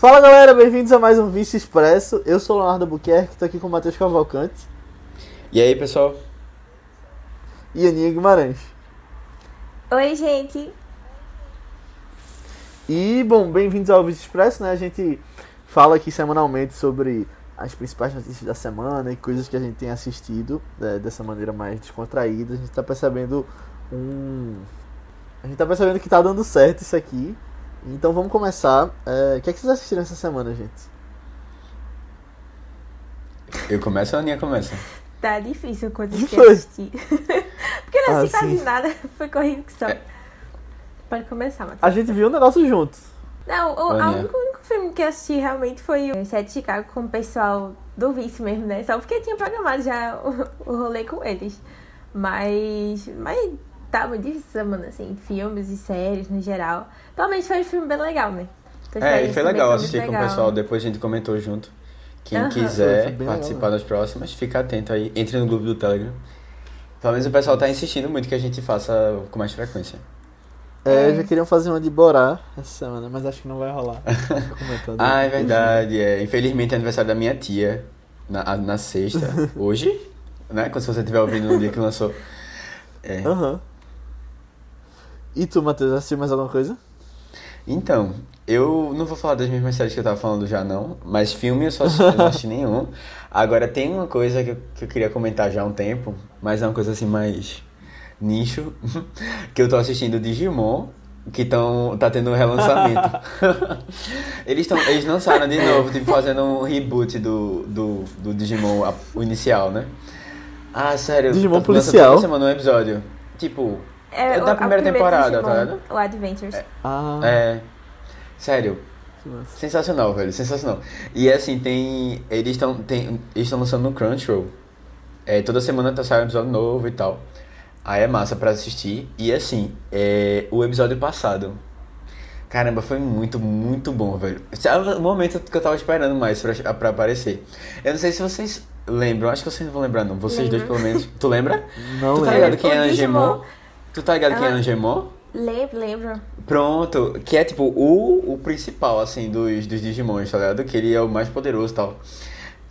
Fala galera, bem-vindos a mais um Vice Expresso. Eu sou o Leonardo Buquerque, tô aqui com o Matheus Cavalcante E aí, pessoal? e Aninha Guimarães. Oi, gente. E, bom, bem-vindos ao Vice Expresso, né? A gente fala aqui semanalmente sobre as principais notícias da semana e coisas que a gente tem assistido né, dessa maneira mais descontraída. A gente tá percebendo um. A gente tá percebendo que tá dando certo isso aqui. Então vamos começar. É, O que, é que vocês assistiram essa semana, gente? Eu começo ou a Aninha começa? Tá difícil coisas Que assistir. Porque eu não Ah, assisti quase nada. Foi corrido que só. É. Pode começar, Matheus. A gente viu o negócio juntos. Não, o, a único, único filme que eu assisti realmente foi o Sete de Chicago com o pessoal do Vice mesmo, né? Só porque tinha programado já o, o rolê com eles. Mas. Mas tá muito difícil semana, assim, filmes e séries no geral. Menos foi um filme bem legal, né? Então, É, e foi também legal assistir com o legal. pessoal, depois a gente comentou junto. Quem. Foi- quiser legal, participar né? das próximas, fica atento aí. Entre no grupo do Telegram. Pelo menos o pessoal tá insistindo muito que a gente faça com mais frequência. É, É. já queriam fazer uma de Borá essa semana, mas acho que não vai rolar. Ah, é verdade. É. Infelizmente é aniversário da minha tia. Na, na sexta. Hoje? Né? Quando se você estiver ouvindo no dia que lançou. É. Aham. E tu, Matheus, assistiu mais alguma coisa? Então, eu não vou falar das mesmas séries que eu tava falando já, não. Mas filme eu só assisti, eu não assisti nenhum. Agora, tem uma coisa que eu, que eu queria comentar já há um tempo, mas é uma coisa assim mais nicho, que eu tô assistindo Digimon, que tão, tá tendo um relançamento. eles, tão, eles lançaram de novo, tipo, fazendo um reboot do, do, do Digimon, o inicial, né? Ah, sério. Digimon policial? Toda semana um episódio. Tipo, É, da o- a primeira temporada, Digimon, tá ligado? O Adventures. Ah, é... Sério, massa. Sensacional, velho, sensacional. E assim, tem. Eles estão. Eles estão lançando no Crunchyroll. É, toda semana tá saindo um episódio novo e tal. Aí é massa pra assistir. E assim, é, o episódio passado. Caramba, foi muito, muito bom, velho. Sabe o momento que eu tava esperando mais pra, pra aparecer. Eu não sei se vocês lembram, acho que vocês não vão lembrar, não. Vocês dois, Lembro. pelo menos. Tu lembra? Não tu tá lembro. ligado quem é. Angemon? Tu tá ligado quem é Ah. Angemon? Lembro, lembro. Pronto, que é tipo o, o principal, assim, dos, dos Digimons, tá ligado? Que ele é o mais poderoso e tal.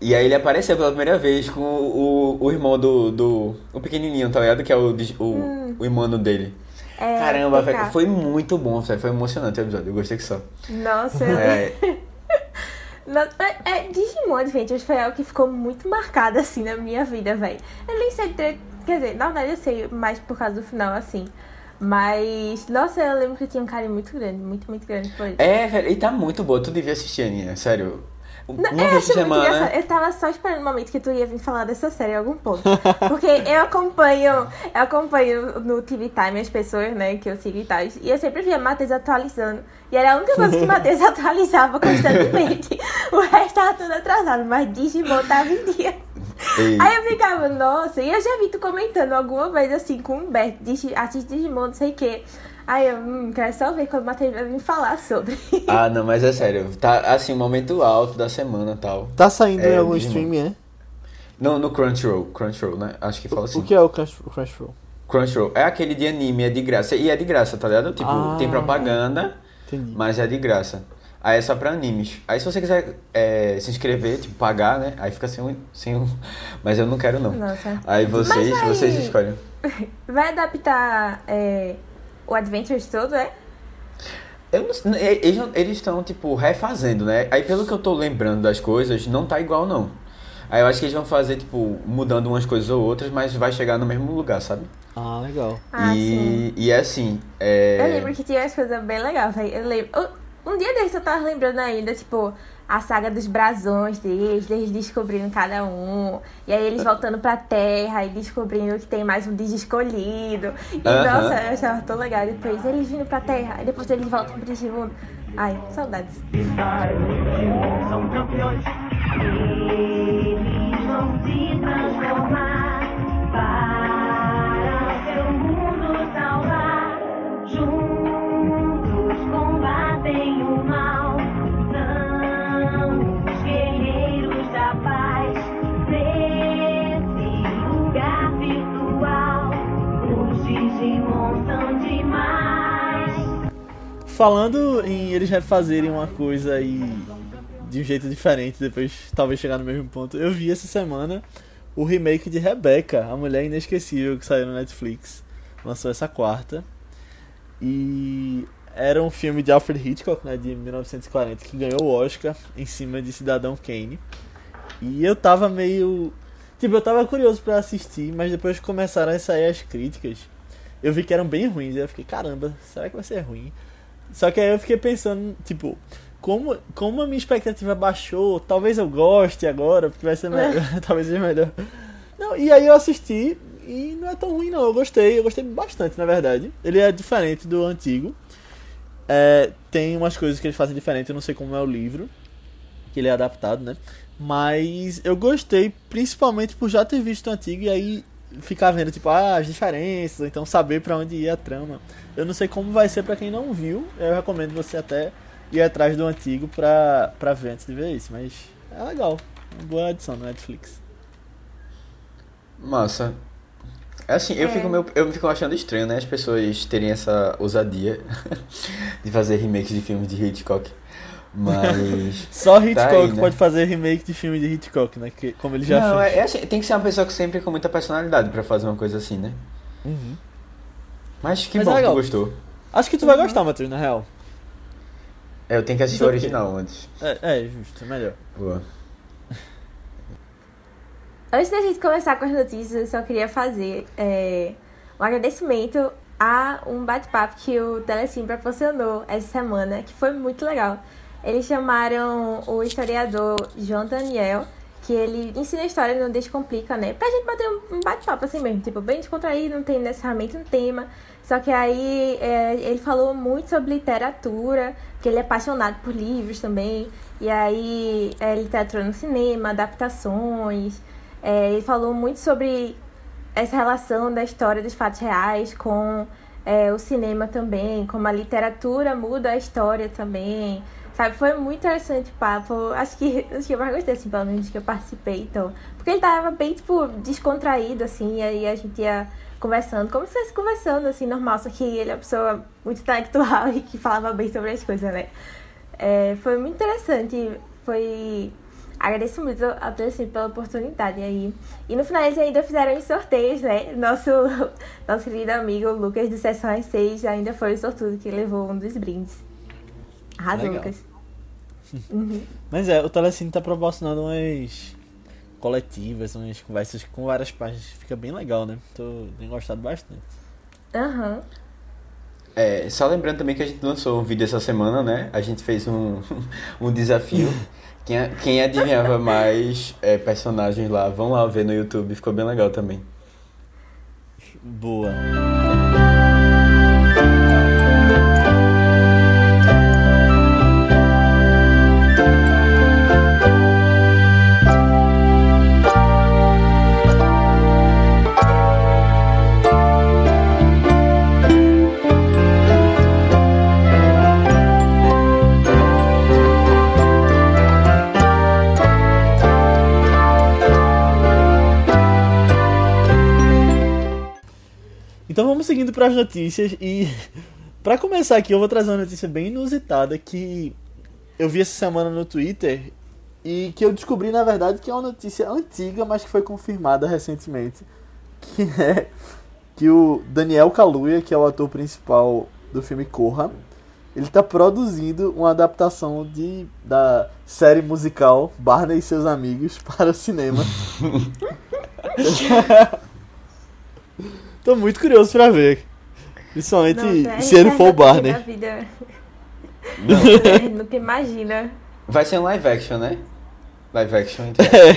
E aí ele apareceu pela primeira vez com o, o, o irmão do, do. O pequenininho, tá ligado? Que é o, dig- o, o irmão dele. É, Caramba, TK. velho, foi muito bom, velho. Foi emocionante o episódio, eu gostei que só. Nossa, eu É, Não, é, é, Digimon Adventures foi algo que ficou muito marcado, assim, na minha vida, velho. Eu nem sei direito, quer dizer, na verdade eu sei mais por causa do final, assim. Mas, nossa, eu lembro que eu tinha um carinho muito grande, muito, muito grande por ele. é, velho, e tá muito boa. Tu devia assistir, Aninha, sério. Uma Não, eu vez por semana. Eu tava só esperando o momento que tu ia vir falar dessa série em algum ponto. Porque eu acompanho, eu acompanho no TV Time as pessoas, né, que eu sigo e tal. E eu sempre via Matheus atualizando. E era a única coisa que Matheus atualizava constantemente. o resto tava tudo atrasado, mas Digimon tava em dia. Ei, Aí eu ficava, nossa, e eu já vi tu comentando alguma vez assim com o Humberto, assiste Digimon, não sei o quê. Aí eu, hum, quero só ver quando o Matheus vai vir falar sobre. Ah, não, mas é sério. Tá assim, momento alto da semana e tal. Tá saindo É, em algum Digimon. streaming, é? No, no Crunchyroll, Crunchyroll, né? Acho que fala assim. O que é o Crunchyroll? Crunchyroll é aquele de anime, é de graça. E é de graça, tá ligado? Tipo, Ah. tem propaganda, Entendi. mas é de graça. Aí é só pra animes. Aí se você quiser é, se inscrever, tipo, pagar, né? Aí fica sem um. Sem um... Mas eu não quero não. Nossa. Aí vocês, vai- vocês escolhem. Vai adaptar é, o Adventures todo, é? Eu não sei, e- eles estão, tipo, refazendo, né? Aí pelo que eu tô lembrando das coisas, não tá igual não. Aí eu acho que eles vão fazer, tipo, mudando umas coisas ou outras, mas vai chegar no mesmo lugar, sabe? Ah, legal. Ah, sim. e, e é assim, é... Eu lembro que tinha umas coisas bem legais. Eu lembro. Um dia desses eu tava lembrando ainda, tipo, a saga dos brasões deles, eles descobrindo cada um. E aí eles voltando pra terra e descobrindo que tem mais um Digi escolhido. E Aham. nossa, eu achava tão legal. Depois eles vindo pra terra, e depois eles voltam pro Digimundo. Ai, saudades. São campeões. Eles vão se transformar Falando em eles refazerem uma coisa e de um jeito diferente, depois talvez chegar no mesmo ponto, eu vi essa semana o remake de Rebecca, a mulher inesquecível que saiu no Netflix. Lançou essa quarta. E era um filme de Alfred Hitchcock, né, de 1940, que ganhou o Oscar em cima de Cidadão Kane. E eu tava meio. Tipo, eu tava curioso pra assistir, mas depois começaram a sair as críticas, eu vi que eram bem ruins. E eu fiquei, caramba, será que vai ser ruim? Só que aí eu fiquei pensando, tipo, como, como a minha expectativa baixou, talvez eu goste agora, porque vai ser melhor, talvez seja melhor. Não, e aí eu assisti e não é tão ruim não, eu gostei, eu gostei bastante na verdade. Ele é diferente do antigo. É, tem umas coisas que eles fazem diferente, eu não sei como é o livro, que ele é adaptado, né? Mas eu gostei, principalmente por já ter visto o antigo e aí ficar vendo, tipo, ah, as diferenças, ou então saber para onde ia a trama. Eu não sei como vai ser para quem não viu, eu recomendo você até ir atrás do antigo pra, pra ver antes de ver isso, mas é legal, uma boa adição no Netflix. Massa. É assim, eu, É. fico meio, eu fico achando estranho, né? As pessoas terem essa ousadia de fazer remakes de filmes de Hitchcock. Mas. Só Hitchcock aí, né? pode fazer remake de filme de Hitchcock, né? Que, como ele já não, fez. é, é assim, tem que ser uma pessoa que sempre com muita personalidade pra fazer uma coisa assim, né? Uhum. Mas que Mas bom é que tu gostou. Acho que tu vai gostar, Matheus, na real. É, eu tenho que assistir o é original antes. É, é justo, é melhor. Boa. Antes da gente começar com as notícias, eu só queria fazer é, um agradecimento a um bate-papo que o Telecine proporcionou essa semana, que foi muito legal. Eles chamaram o historiador João Daniel, que ele ensina a história no Descomplica, né? Pra gente bater um- bate-papo assim mesmo, tipo, bem descontraído, não tem necessariamente um tema. Só que aí é, ele falou muito sobre literatura, que ele é apaixonado por livros também. E aí, é, literatura no cinema, adaptações. É, ele falou muito sobre essa relação da história dos fatos reais com é, o cinema também, como a literatura muda a história também. Sabe, foi muito interessante o papo. Acho que, acho que eu mais gostei, assim, pelo menos que eu participei, então. Porque ele tava bem, tipo, descontraído, assim, e aí a gente ia conversando, como se estivesse conversando, assim, normal, só que ele é uma pessoa muito intelectual e que falava bem sobre as coisas, né? É, foi muito interessante, foi... Agradeço muito a Telecine pela oportunidade aí. E no final eles ainda fizeram os sorteios, né? Nosso, nosso querido amigo Lucas do Sessão às 6 ainda foi o sortudo que levou um dos brindes. Arrasou, Legal. Lucas. Uhum. Mas é, o Telecine tá proporcionando umas coletivas, umas conversas com várias páginas. Fica bem legal, né? Tô, tenho gostado bastante. Aham. É, só lembrando também que a gente lançou um vídeo essa semana, né? A gente fez um, um desafio. Quem, quem adivinhava mais é, personagens lá, vão lá ver no YouTube, ficou bem legal também. Boa. Seguindo para as notícias e para começar aqui eu vou trazer uma notícia bem inusitada que eu vi essa semana no Twitter e que eu descobri na verdade que é uma notícia antiga, mas que foi confirmada recentemente, que é que o Daniel Kaluuya, que é o ator principal do filme Corra, ele está produzindo uma adaptação de da série musical Barney e seus amigos para o cinema. Tô muito curioso pra ver. Principalmente Nossa, se ele for o Barney. Da vida. Não, É, Nunca imagina. vai ser um live action, né? Live action, então. É.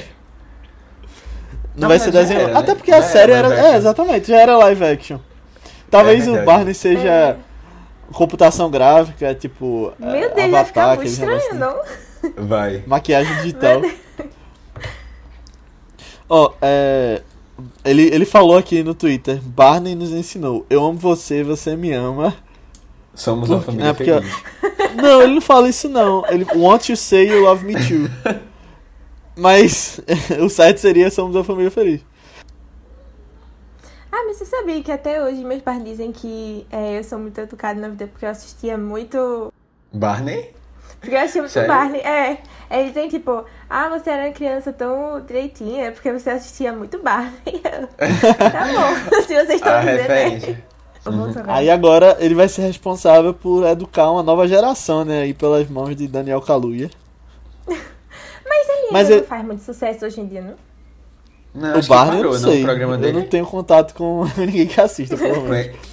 Não, Não, vai ser desenho. era, né? Até porque Já a era série era. live É, exatamente, já era live action. Talvez É o. Barney seja É. computação gráfica, tipo. Meu é, Deus, vai ficar Avatar, muito estranho, negócios não? Vai. Maquiagem digital. Ó, é. Ele, ele falou aqui no Twitter: Barney nos ensinou. Eu amo você, você me ama. Somos uma Por- família é, porque- feliz. Não, ele não fala isso não. Ele want you say you love me too. Mas o certo seria somos uma família feliz. Ah, Ah, mas você sabia que até hoje meus pais dizem que é, eu sou muito educada na vida porque eu assistia muito. Barney? Porque eu assistia muito Sério? Barney. É. Eles dizem tipo, ah, você era uma criança tão direitinha porque você assistia muito Barney. Tá bom, se vocês estão A dizendo, né? tocar. Aí agora ele vai ser responsável por educar uma nova geração, né? Aí pelas mãos de Daniel Kaluuya. Mas ele Mas não ele- faz muito sucesso hoje em dia, não? Não, o Barney eu não sei. programa eu dele. não tenho contato com ninguém que assista, provavelmente. Foi-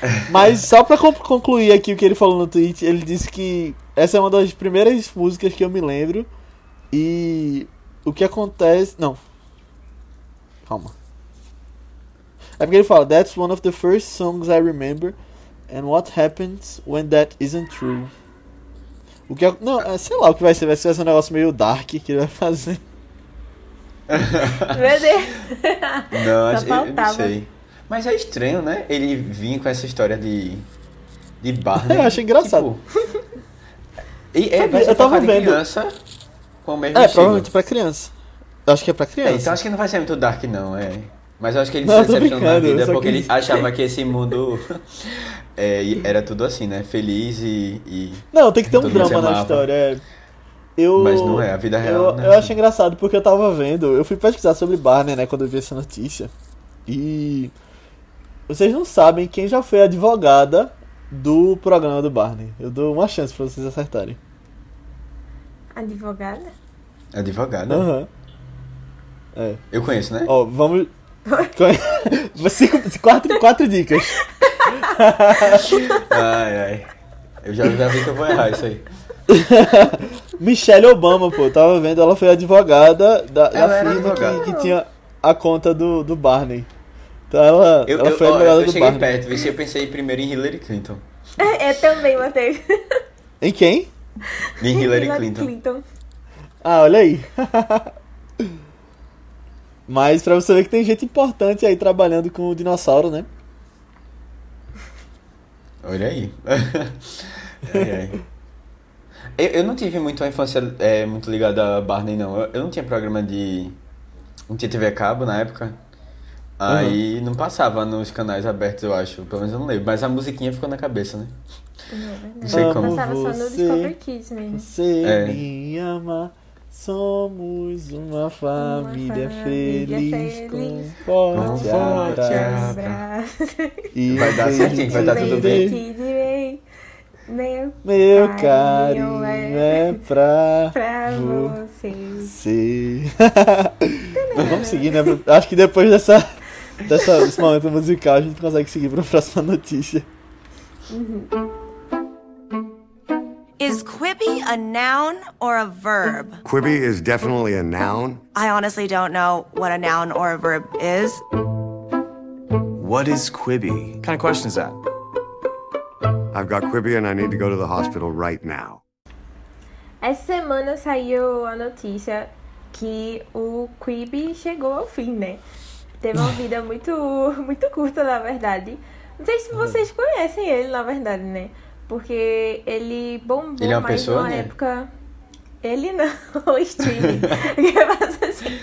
Mas só pra con- concluir aqui o que ele falou no tweet, ele disse que essa é uma das primeiras músicas que eu me lembro. E o que acontece. Não. Calma. É porque ele fala: That's one of the first songs I remember. And what happens when that isn't true? O que. ac- Não, é, sei lá o que vai ser. Vai ser um negócio meio dark que ele vai fazer. Meu Deus. Não, acho, eu, eu não faltava. sei. Mas é estranho, né? Ele vir com essa história de. De Barney. Eu achei engraçado. Tipo, e é, eu tava vendo. criança com o mesmo É, estilo. provavelmente pra criança. Eu acho que é pra É, criança. então acho que não vai ser muito dark, não, é. Mas eu acho que ele Não, se decepcionou na vida porque que- ele achava que esse mundo é, era tudo assim, né? Feliz e. e- Não, tem que ter um drama na história. é. Eu, Mas não é, a vida real Eu, não é eu acho engraçado porque eu tava vendo, eu fui pesquisar sobre Barney, né, quando eu vi essa notícia. E vocês não sabem quem já foi a advogada do programa do Barney. Eu dou uma chance pra vocês acertarem. Advogada? Advogado. Aham. É. Eu conheço, né? Ó, vamos. Cinco, quatro, quatro dicas. Ai, ai. Eu já, já vi que eu vou errar isso aí. Michelle Obama, pô, tava vendo, ela foi advogada da, da firma advogada. que, que tinha a conta do, do Barney. Então ela, Eu, ela eu, foi advogada eu do cheguei perto, vi se eu pensei primeiro em Hillary Clinton. É, também, Matheus. Em quem? Em Hillary Clinton. Ah, olha aí. Mas pra você ver que tem gente importante aí trabalhando com o dinossauro, né? Olha aí. Ai, ai. Eu, eu não tive muito uma infância é, muito ligada a Barney, não. Eu, eu não tinha programa de. Não tinha TV a cabo na época. Aí não passava nos canais abertos, eu acho. Pelo menos eu não lembro. Mas a musiquinha ficou na cabeça, né? Não sei Amo como. Passava só no você. Discovery Kids mesmo. Você É. me ama, somos uma família, família feliz, feliz, com com forte abraço. Abraço. E Vai dar certinho, vai dar tudo bem. Meu Meu carinho carinho é é pra pra você. você. Vamos seguir, né? Acho que depois dessa, dessa, desse momento musical a gente consegue seguir pra próxima notícia. Is Quibi a noun or a verb? Quibi is definitely a noun. I honestly don't know what a noun or a verb is. What is Quibi? What kind of question is that? I've got Quibi and I need to go to the hospital right now. Essa semana saiu a notícia que o Quibi chegou ao fim, né? Teve uma vida muito, muito curta, na verdade. Não sei se vocês conhecem ele, na verdade, né? Porque ele bombou Ele é uma mais pessoa, numa né? época. Ele não, o streaming. Passa assim?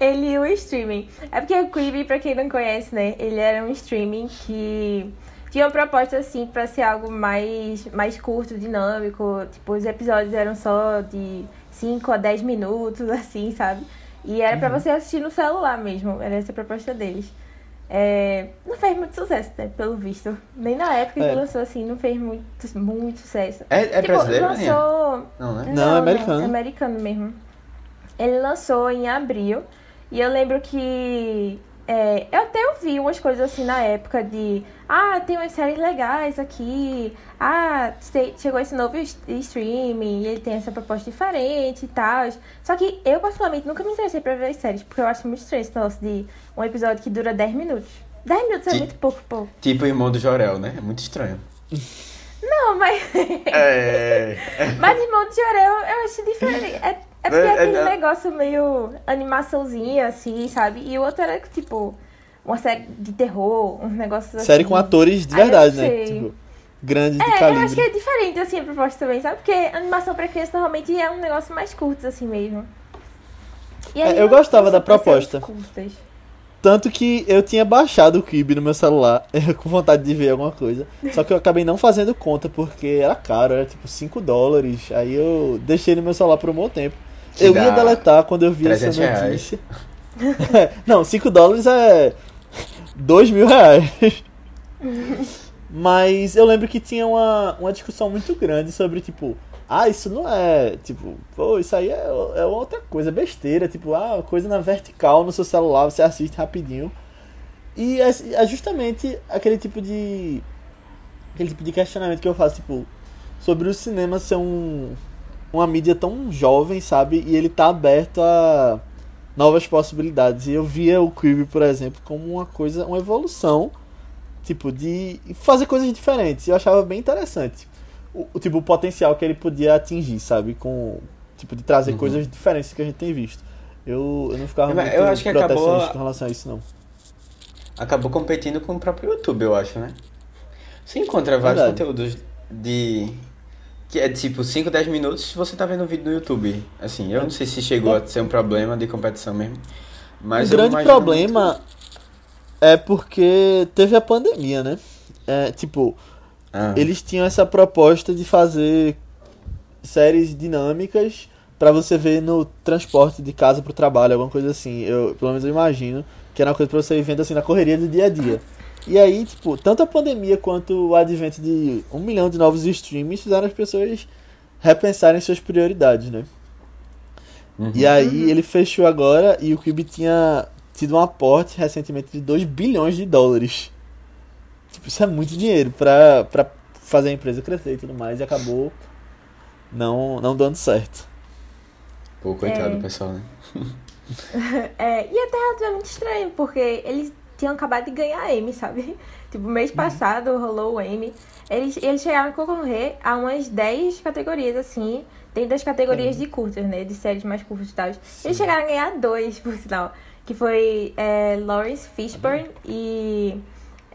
Ele o streaming. É porque o Quibi, pra quem não conhece, né? Ele era um streaming que tinha uma proposta, assim, pra ser algo mais, mais curto, dinâmico. Tipo, os episódios eram só de 5 a 10 minutos, assim, sabe? E era pra você assistir no celular mesmo. Era essa a proposta deles. É, não fez muito sucesso, né? Pelo visto. Nem na época É. que lançou, assim, não fez muito, muito sucesso. É, é Tipo, brasileiro, lançou... Não, né? Não, é americano. é americano mesmo. Ele lançou em abril. E eu lembro que. É, eu até ouvi umas coisas assim na época de. Ah, tem umas séries legais aqui. Ah, chegou esse novo streaming. E ele tem essa proposta diferente e tal. Só que eu, particularmente, nunca me interessei pra ver as séries. Porque eu acho muito estranho esse negócio de um episódio que dura 10 minutos. 10 minutos é muito pouco, pô. Tipo o irmão do Jorel, né? É muito estranho. Não, mas. É. Mas Irmão de Jorel eu acho diferente. É, é porque É, é é, aquele é. negócio meio animaçãozinha, assim, sabe? E o outro era tipo uma série de terror, uns negócios assim. Série com atores de verdade, né? Tipo, grandes de É, eu acho que é diferente, assim, a proposta também, sabe? Porque animação pra criança normalmente é um negócio mais curto, assim mesmo. E É, aí eu gostava da proposta. curtas. Tanto que eu tinha baixado o Quibi no meu celular, com vontade de ver alguma coisa. Só que eu acabei não fazendo conta porque era caro, era tipo 5 dólares. Aí eu deixei no meu celular por um bom tempo. Eu ia deletar quando eu vi essa 300 reais. notícia. não, 5 dólares é 2 mil reais. Mas eu lembro que tinha uma, uma discussão muito grande sobre, tipo, ah, isso não é, tipo, pô, isso aí é, é outra coisa, besteira, tipo, ah, coisa na vertical no seu celular, você assiste rapidinho. E é, é justamente aquele tipo de. aquele tipo de questionamento que eu faço, tipo, sobre o cinema ser um, uma mídia tão jovem, sabe? E ele tá aberto a novas possibilidades. E eu via o Quibi, por exemplo, como uma coisa, uma evolução, tipo, de fazer coisas diferentes. Eu achava bem interessante o, o tipo, o potencial que ele podia atingir, sabe? Com, tipo, de trazer coisas diferentes que a gente tem visto. Eu, eu não ficava Mas muito eu acho que acabou- com relação a isso, não. Acabou competindo com o próprio YouTube, eu acho, né? Você encontra vários Verdade. conteúdos de. Que é tipo 5, 10 minutos você tá vendo um vídeo no YouTube. Assim, eu não sei se chegou a ser um problema de competição mesmo. Mas o grande problema é porque teve a pandemia, né? É, tipo, Ah, eles tinham essa proposta de fazer séries dinâmicas pra você ver no transporte de casa pro trabalho, alguma coisa assim. Eu, pelo menos eu imagino que era uma coisa pra você ir vendo assim na correria do dia a dia. E aí, tipo, tanto a pandemia quanto o advento de um milhão de novos streams fizeram as pessoas repensarem suas prioridades, né? uhum. E aí ele fechou agora e o Quibi tinha tido um aporte recentemente de 2 bilhões de dólares. Tipo, isso é muito dinheiro pra, pra fazer a empresa crescer e tudo mais e acabou não, não dando certo. Pô, coitado É. do pessoal, né? É, e até relativamente estranho, porque eles tinham acabado de ganhar Emmy, sabe? Tipo, mês passado rolou o Emmy. Eles, eles chegaram a concorrer a umas 10 categorias, assim, dentro das categorias de curtas, né? De séries mais curtas e tal. Eles chegaram a ganhar dois, por sinal. Que foi é, Lawrence Fishburne e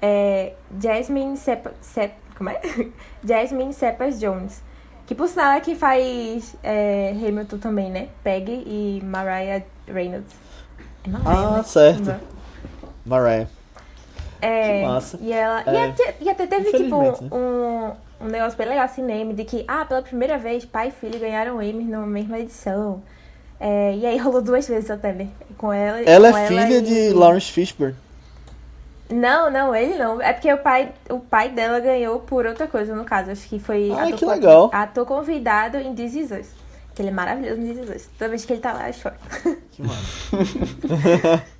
é, Jasmine Sepa, Sep, como é? Jasmine Cepas Jones. Que por sinal é que faz é, Hamilton também, né? Peggy e Mariah Reynolds. É Mariah, Ah, né? certo. Não. Mariah. É, Que massa. E, ela, e, É, até, e até teve, tipo, né? um, um negócio bem legal assim de que, ah, pela primeira vez, pai e filho ganharam Emmy na mesma edição. É, e aí rolou duas vezes até, né? Com ela Ela com é filha e- de Lawrence Fishburne. Não, não, ele não. É porque o pai, o pai dela ganhou por outra coisa, no caso. Acho que foi Ai, ator, que legal. ator convidado em This Is Us. Que ele é maravilhoso em This Is Us. Toda vez que ele tá lá, eu choro. Que massa.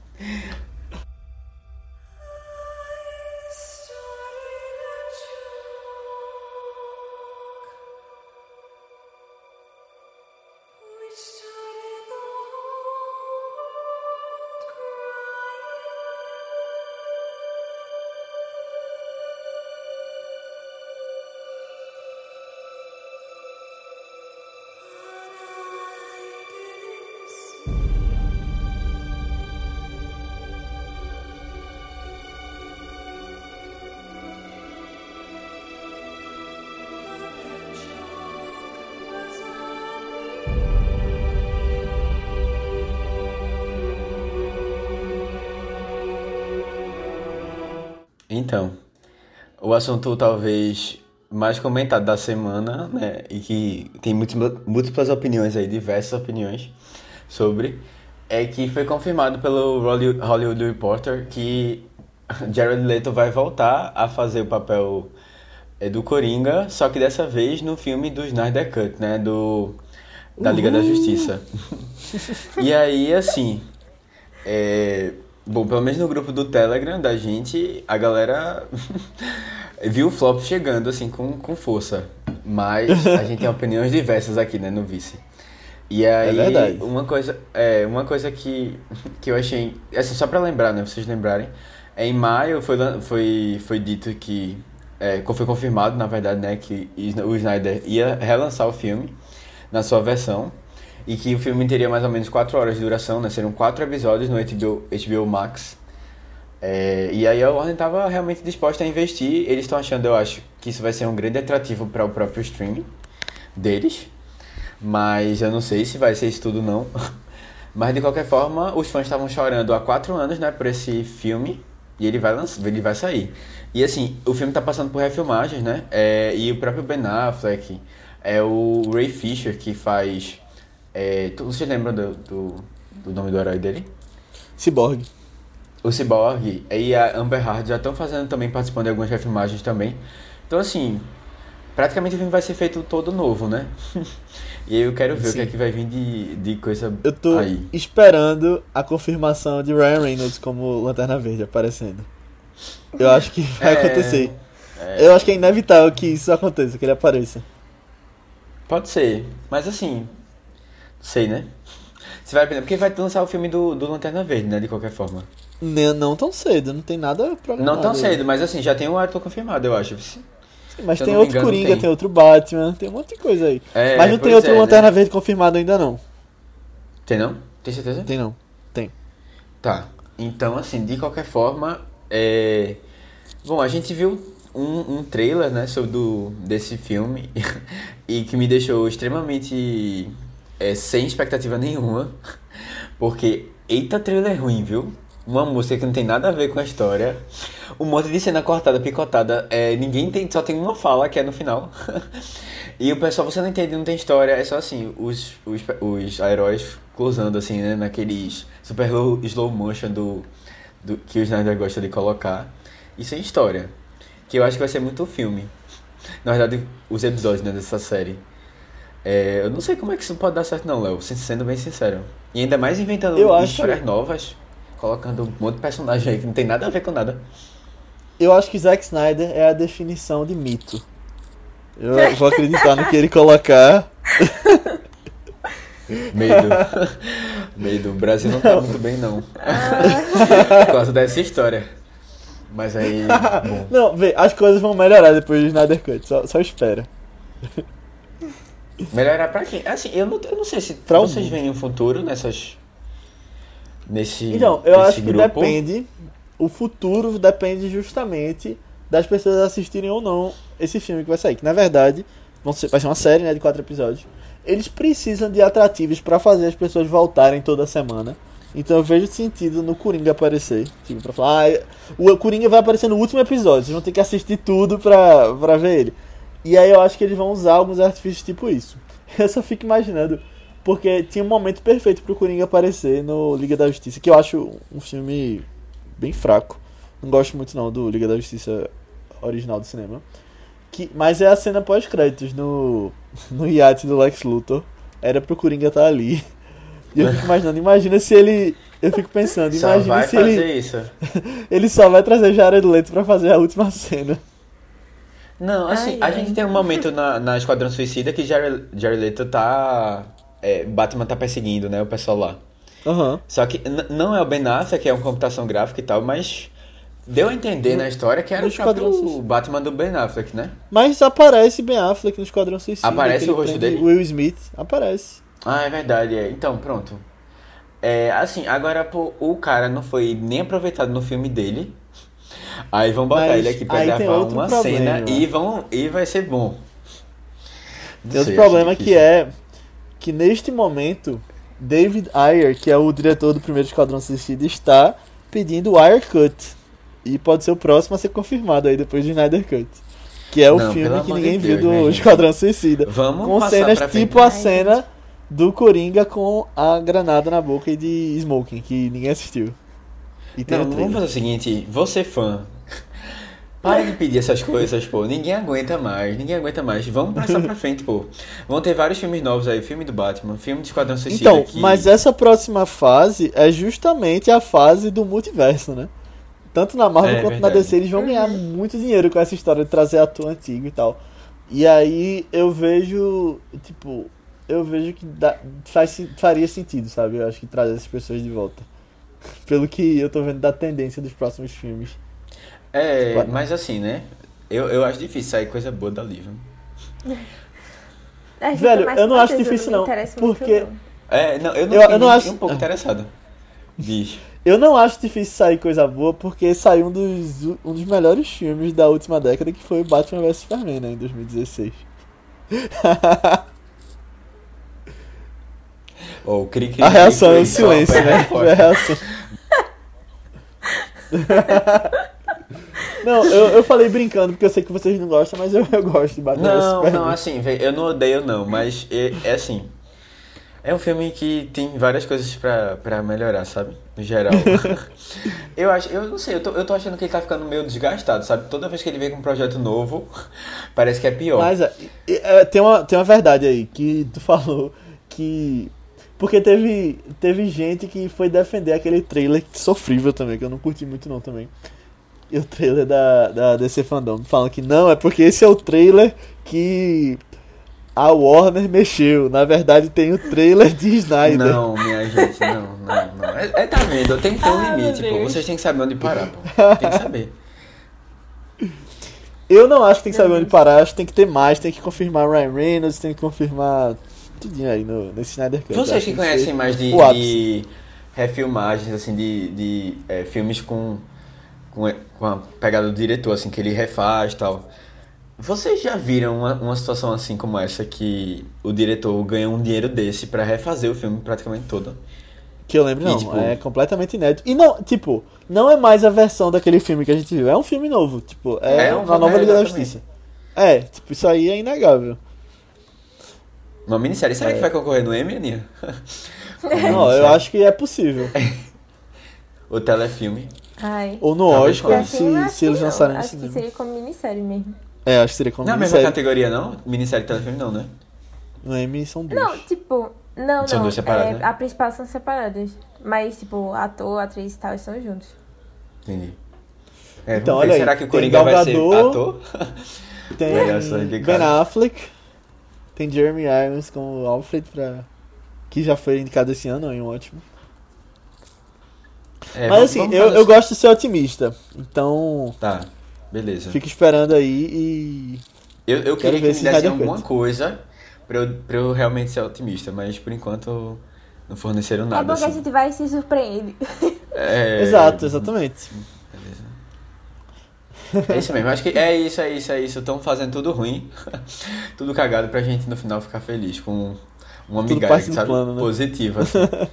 Então, o assunto talvez mais comentado da semana, né, e que tem múltipla- múltiplas opiniões aí, diversas opiniões sobre, é que foi confirmado pelo Holly- Hollywood Reporter que Jared Leto vai voltar a fazer o papel é, do Coringa, só que dessa vez no filme do Snyder Cut, né, do da Liga da Justiça. e aí, assim, é, bom, pelo menos no grupo do Telegram da gente, a galera viu o flop chegando assim com, com força. Mas a gente tem opiniões diversas aqui, né, no vice. E aí, verdade. uma coisa, é, uma coisa que, que eu achei, assim, só pra lembrar, né, vocês lembrarem, é, em maio foi, foi, foi dito que, é, foi confirmado, na verdade, né, que o Snyder ia relançar o filme na sua versão e que o filme teria mais ou menos 4 horas de duração, né, seriam quatro episódios no HBO, HBO Max. É, e aí a Warner estava realmente disposta a investir. Eles estão achando, eu acho, que isso vai ser um grande atrativo para o próprio streaming deles. Mas eu não sei se vai ser isso tudo não. Mas de qualquer forma, os fãs estavam chorando há quatro anos, né, por esse filme. E ele vai lançar, ele vai sair. E assim, o filme tá passando por refilmagens, né? É, e o próprio Ben Affleck, é o Ray Fisher que faz. É, tu- vocês lembram do, do, do nome do herói dele? Cyborg. O Cyborg e a Amber Heard já estão fazendo também, participando de algumas refilmagens também. Então, assim, praticamente o filme vai ser feito todo novo, né? e aí eu quero ver o que Sim. é que vai vir de, de coisa Eu tô aí. esperando a confirmação de Ryan Reynolds como Lanterna Verde aparecendo. Eu acho que vai É, acontecer. Eu acho que é inevitável que isso aconteça, que ele apareça. Pode ser, mas assim, sei, né? Você vai porque vai lançar o filme do, do Lanterna Verde, né? De qualquer forma. Nem- Não tão cedo, não tem nada programado. Não tão cedo, mas assim, já tem um ator confirmado, eu acho. Sim, Mas Se tem não outro engano, Coringa, tem. tem. outro Batman, tem um monte de coisa aí. É, mas não tem outro é, né? Lanterna Verde confirmado ainda não. Tem não? Tem certeza? Tem não. Tem. Tá. Então, assim, de qualquer forma, é... Bom, a gente viu um, um trailer, né, sobre do, desse filme e que me deixou extremamente é, sem expectativa nenhuma, porque, eita trailer ruim, viu? Uma música que não tem nada a ver com a história, um monte de cena cortada, picotada, é, ninguém tem, só tem uma fala que é no final. E o pessoal, você não entende, não tem história, é só assim, os, os, os heróis closando assim, né, naqueles super slow, slow motion do, do que o Snyder gosta de colocar. E sem história. Que eu acho que vai ser muito filme. Na verdade, os episódios né, dessa série. É, eu não sei como é que isso pode dar certo não, Léo, sendo bem sincero. E ainda mais inventando Eu acho- histórias novas, colocando um monte de personagem aí que não tem nada a ver com nada. Eu acho que Zack Snyder é a definição de mito. Eu vou acreditar no que ele colocar. Medo. Medo. O Brasil não tá muito bem, não. Por causa dessa história. Mas aí. Bom. Não, vê, as coisas vão melhorar depois do Snyder Cut, só, só espera. Melhorar pra quem? Assim, eu não, eu não sei se Pra vocês mundo. veem um futuro nessas. Nesse. Então, eu acho que grupo. depende. O futuro depende justamente das pessoas assistirem ou não esse filme que vai sair. Que na verdade ser- vai ser uma série né, de quatro episódios. Eles precisam de atrativos pra fazer as pessoas voltarem toda semana. Então eu vejo sentido no Coringa aparecer. Tipo, pra falar, ah, o Coringa vai aparecer no último episódio. Vocês vão ter que assistir tudo pra, pra ver ele. E aí eu acho que eles vão usar alguns artifícios tipo isso. Eu só fico imaginando. Porque tinha um momento perfeito pro Coringa aparecer no Liga da Justiça, que eu acho um filme bem fraco. Não gosto muito não do Liga da Justiça original do cinema. Que, mas é a cena pós-créditos no, no iate do Lex Luthor. Era pro Coringa estar ali. E eu fico imaginando, imagina se ele. Eu fico pensando, Só imagina vai se fazer ele. isso. Ele só vai trazer Jared Leto pra fazer a última cena. Não, assim, Ai, a ai. gente tem um momento na, na Esquadrão Suicida que Jared, Jared Leto tá. é, Batman tá perseguindo, né? O pessoal lá. Aham. Só que não é o Ben Affleck, que é uma computação gráfica e tal, mas deu a entender na história que era no o Esquadrão Suicida. Batman do Ben Affleck, né? Mas aparece Ben Affleck no Esquadrão Suicida. Aparece o rosto dele? Will Smith. Aparece. Ah, é verdade, é. Então, pronto. É, assim, agora pô, o cara não foi nem aproveitado no filme dele. Aí vão botar Mas ele aqui pra gravar outro uma problema. cena e vão e vai ser bom. Não Tem outro sei, problema acho que é que neste momento David Ayer, que é o diretor do primeiro Esquadrão Suicida, está pedindo o Ayer Cut. E pode ser o próximo a ser confirmado aí depois do Snyder Cut. Que é o Não, filme que ninguém de viu Deus, do minha gente. Esquadrão Suicida. Vamos com cenas tipo a cena do Coringa com a granada na boca e de Smoking, que ninguém assistiu. E tem Não, o vamos fazer o seguinte, você fã. Para de pedir essas coisas, pô. Ninguém aguenta mais, ninguém aguenta mais. Vamos passar pra frente, pô. Vão ter vários filmes novos aí, filme do Batman, filme de Esquadrão Suicida Então, que... mas essa próxima fase é justamente a fase do multiverso, né? Tanto na Marvel É, quanto na verdade. DC eles vão ganhar muito dinheiro com essa história de trazer ator antigo e tal. E aí eu vejo, tipo, eu vejo que dá, faz, faria sentido, sabe? Eu acho que trazer essas pessoas de volta. Pelo que eu tô vendo da tendência dos próximos filmes. É, Claro. mas assim, né? Eu, eu acho difícil sair coisa boa dali, viu? É, Velho, mais eu não acho difícil, não, muito, porque- não. É, não, eu não Eu- eu não acho- um pouco interessado. Bicho. Eu não acho difícil sair coisa boa porque saiu um dos, um dos melhores filmes da última década que foi o Batman vs Superman, né, em 2016. Ou cri, cri, A reação é o silêncio, né? porta. A reação. Não, eu, eu falei brincando porque eu sei que vocês não gostam, mas eu, eu gosto de vs Não, não, assim, eu não odeio não, mas é, é assim. É um filme que tem várias coisas pra, pra melhorar, sabe? No geral. eu acho, eu não sei, eu tô, eu tô achando que ele tá ficando meio desgastado, sabe? Toda vez que ele vem com um projeto novo, parece que é pior. Mas é, é, tem, uma, tem uma verdade aí que tu falou que. Porque teve, teve gente que foi defender aquele trailer sofrível também, que eu não curti muito não também. E o trailer da, da DC Fandom falando que não, é porque esse é o trailer que a Warner mexeu. Na verdade tem o trailer de Snyder. Não, minha gente, não, não, não. É, é, tá vendo, tem que ter um meu limite, pô. Deus. Vocês têm que saber onde parar, pô. Tem que saber. Eu não acho que tem que saber onde parar, acho que tem que ter mais, tem que confirmar Ryan Reynolds, tem que confirmar tudinho aí no, nesse Snyder Cut. Vocês que conhecem mais de, de refilmagens, assim, de, de é, filmes com, com, com a pegada do diretor, assim, que ele refaz e tal. Vocês já viram uma, uma situação assim como essa, que o diretor ganha um dinheiro desse pra refazer o filme praticamente todo? Que eu lembro, E, não. tipo- É completamente inédito. E não, tipo, não é mais a versão daquele filme que a gente viu. É um filme novo. Tipo, é, É um uma nova é, Liga da. Justiça. É, tipo, isso aí é inegável. Uma minissérie. Será que vai concorrer no Emmy, Aninha? Como Não, eu minissérie? acho que é possível. O telefilme. Ai. Ou no Talvez Oscar, se, não, se eles não. lançarem no Acho que cinema. seria como minissérie mesmo. É, acho que seria como Não é a mesma minissérie. categoria, não? Minissérie e telefilme, não, né? No Emmy são dois. Não, tipo, não, São não. duas separadas, é, né? A principal são separadas. Mas, tipo, ator, atriz e tal estão juntos. Entendi. É, Então, olha aí, será que o Coringa vai ser ator? Tem Ben. Affleck, tem Jeremy Irons como Alfred, pra... que já foi indicado esse ano, é um ótimo. É, Mas vamos- assim, vamos eu, eu gosto de ser otimista. Então, Tá, beleza. fico esperando aí e. Eu, eu queria ver que me esse dessem alguma coisa pra eu, pra eu realmente ser otimista, mas por enquanto não forneceram é nada. bom que a assim. gente vai e se surpreende. É, Exato, exatamente. É isso mesmo, acho que é isso, é isso, é isso. Estão fazendo tudo ruim, tudo cagado pra gente no final ficar feliz com uma migalha, sabe? plano, né? Positiva. assim.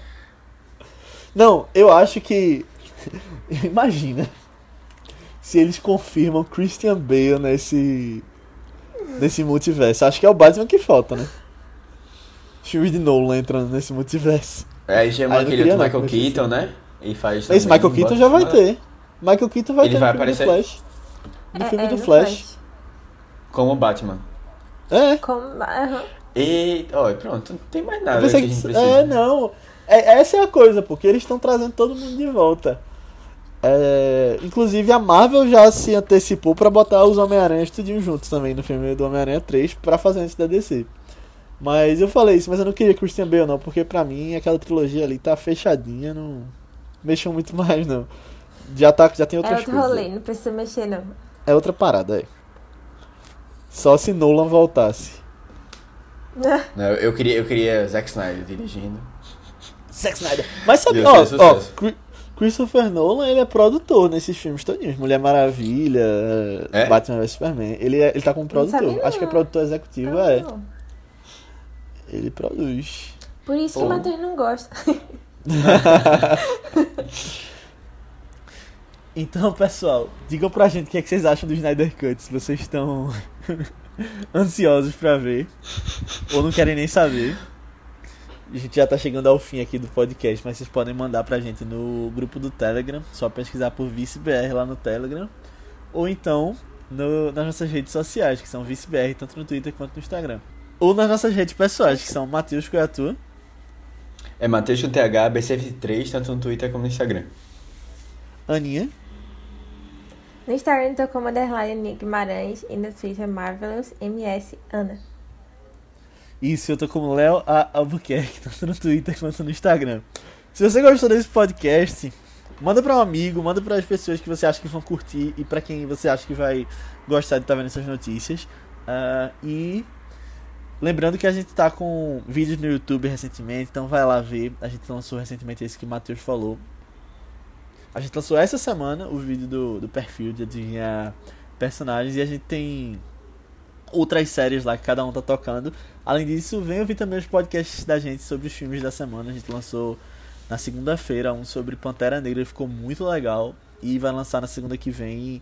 Não, eu acho que. Imagina. Se eles confirmam Christian Bale nesse. Nesse multiverso. Acho que é o Batman que falta, né? Filmes de Nolan entrando nesse multiverso. Aí chama Ah, eu não aquele outro Michael Keaton, né? E faz Esse Michael Keaton já vai ter. Michael Keaton vai Ele ter vai aparecer? Flash. No É, filme é, do no Flash. Como Batman. É. Ah, Como... aham. E, ó, pronto, não tem mais nada que a pensei gente que- precisa. é, não. É, essa é a coisa, porque eles estão trazendo todo mundo de volta. É, inclusive a Marvel já se antecipou pra botar os Homem-Aranha tudinho juntos também no filme do Homem-Aranha 3 pra fazer antes da DC. Mas eu falei isso, mas eu não queria Christian Bale não, porque pra mim aquela trilogia ali tá fechadinha, não mexeu muito mais não. Já tá, já tem É outras outro coisas. rolê, não precisa mexer, não. É outra parada, é. Só se Nolan voltasse. Não, eu queria, eu queria Zack Snyder dirigindo. Zack Snyder. Mas sabe, ó, ó, Christopher Nolan, ele é produtor nesses filmes todinhos. Mulher Maravilha, É? Batman vs Superman. Ele, é- ele tá como produtor. sabia, não. Acho que é produtor executivo, é. Não. Ele produz. Por isso que Pô. o Matheus não gosta. Então, pessoal, digam pra gente o que, é que vocês acham do Snyder Cut, se vocês estão ansiosos pra ver. Ou não querem nem saber. A gente já tá chegando ao fim aqui do podcast, mas vocês podem mandar pra gente no grupo do Telegram, só pesquisar por ViceBR lá no Telegram. Ou então no- nas nossas redes sociais, que são ViceBR, tanto no Twitter quanto no Instagram. Ou nas nossas redes pessoais, que são Matheus Coiatu. É Matheus com TH, BC3, tanto no Twitter como no Instagram. Aninha. No Instagram eu tô como underline Guimarães e no Twitter Marvelous MS Ana. Isso, eu tô como Léo A. Albuquerque, tanto no Twitter quanto no Instagram. Se você gostou desse podcast, manda pra um amigo, manda para as pessoas que você acha que vão curtir e pra quem você acha que vai gostar de estar vendo essas notícias. Ah, e lembrando que a gente tá com vídeos no YouTube recentemente, então vai lá ver. A gente lançou recentemente esse que o Matheus falou. A gente lançou essa semana o vídeo do, do perfil de adivinhar personagens e a gente tem outras séries lá que cada um tá tocando. Além disso, vem ouvir também os podcasts da gente sobre os filmes da semana. A gente lançou na segunda-feira um sobre Pantera Negra, ficou muito legal. E vai lançar na segunda que vem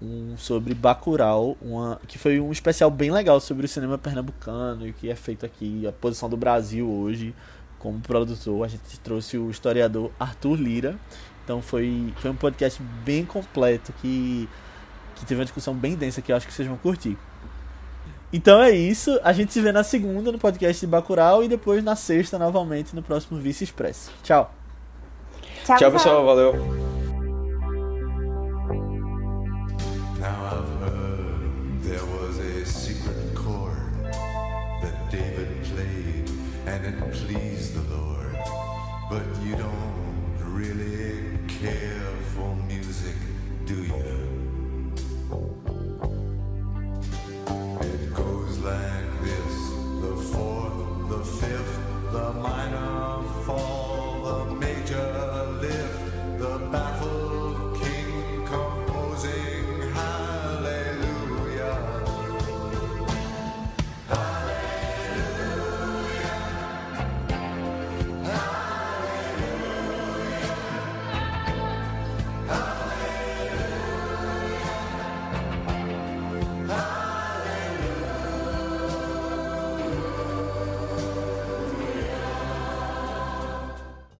um sobre Bacurau, uma, que foi um especial bem legal sobre o cinema pernambucano e o que é feito aqui, a posição do Brasil hoje como produtor. A gente trouxe o historiador Arthur Lira. Então foi, foi um podcast bem completo que, que teve uma discussão bem densa que eu acho que vocês vão curtir. Então é isso. A gente se vê na segunda no podcast de Bacurau e depois na sexta novamente no próximo Vice Expresso. Tchau. Tchau, Tchau, pessoal. Valeu. David played and it pleased the Lord. But you don't care for music, do you?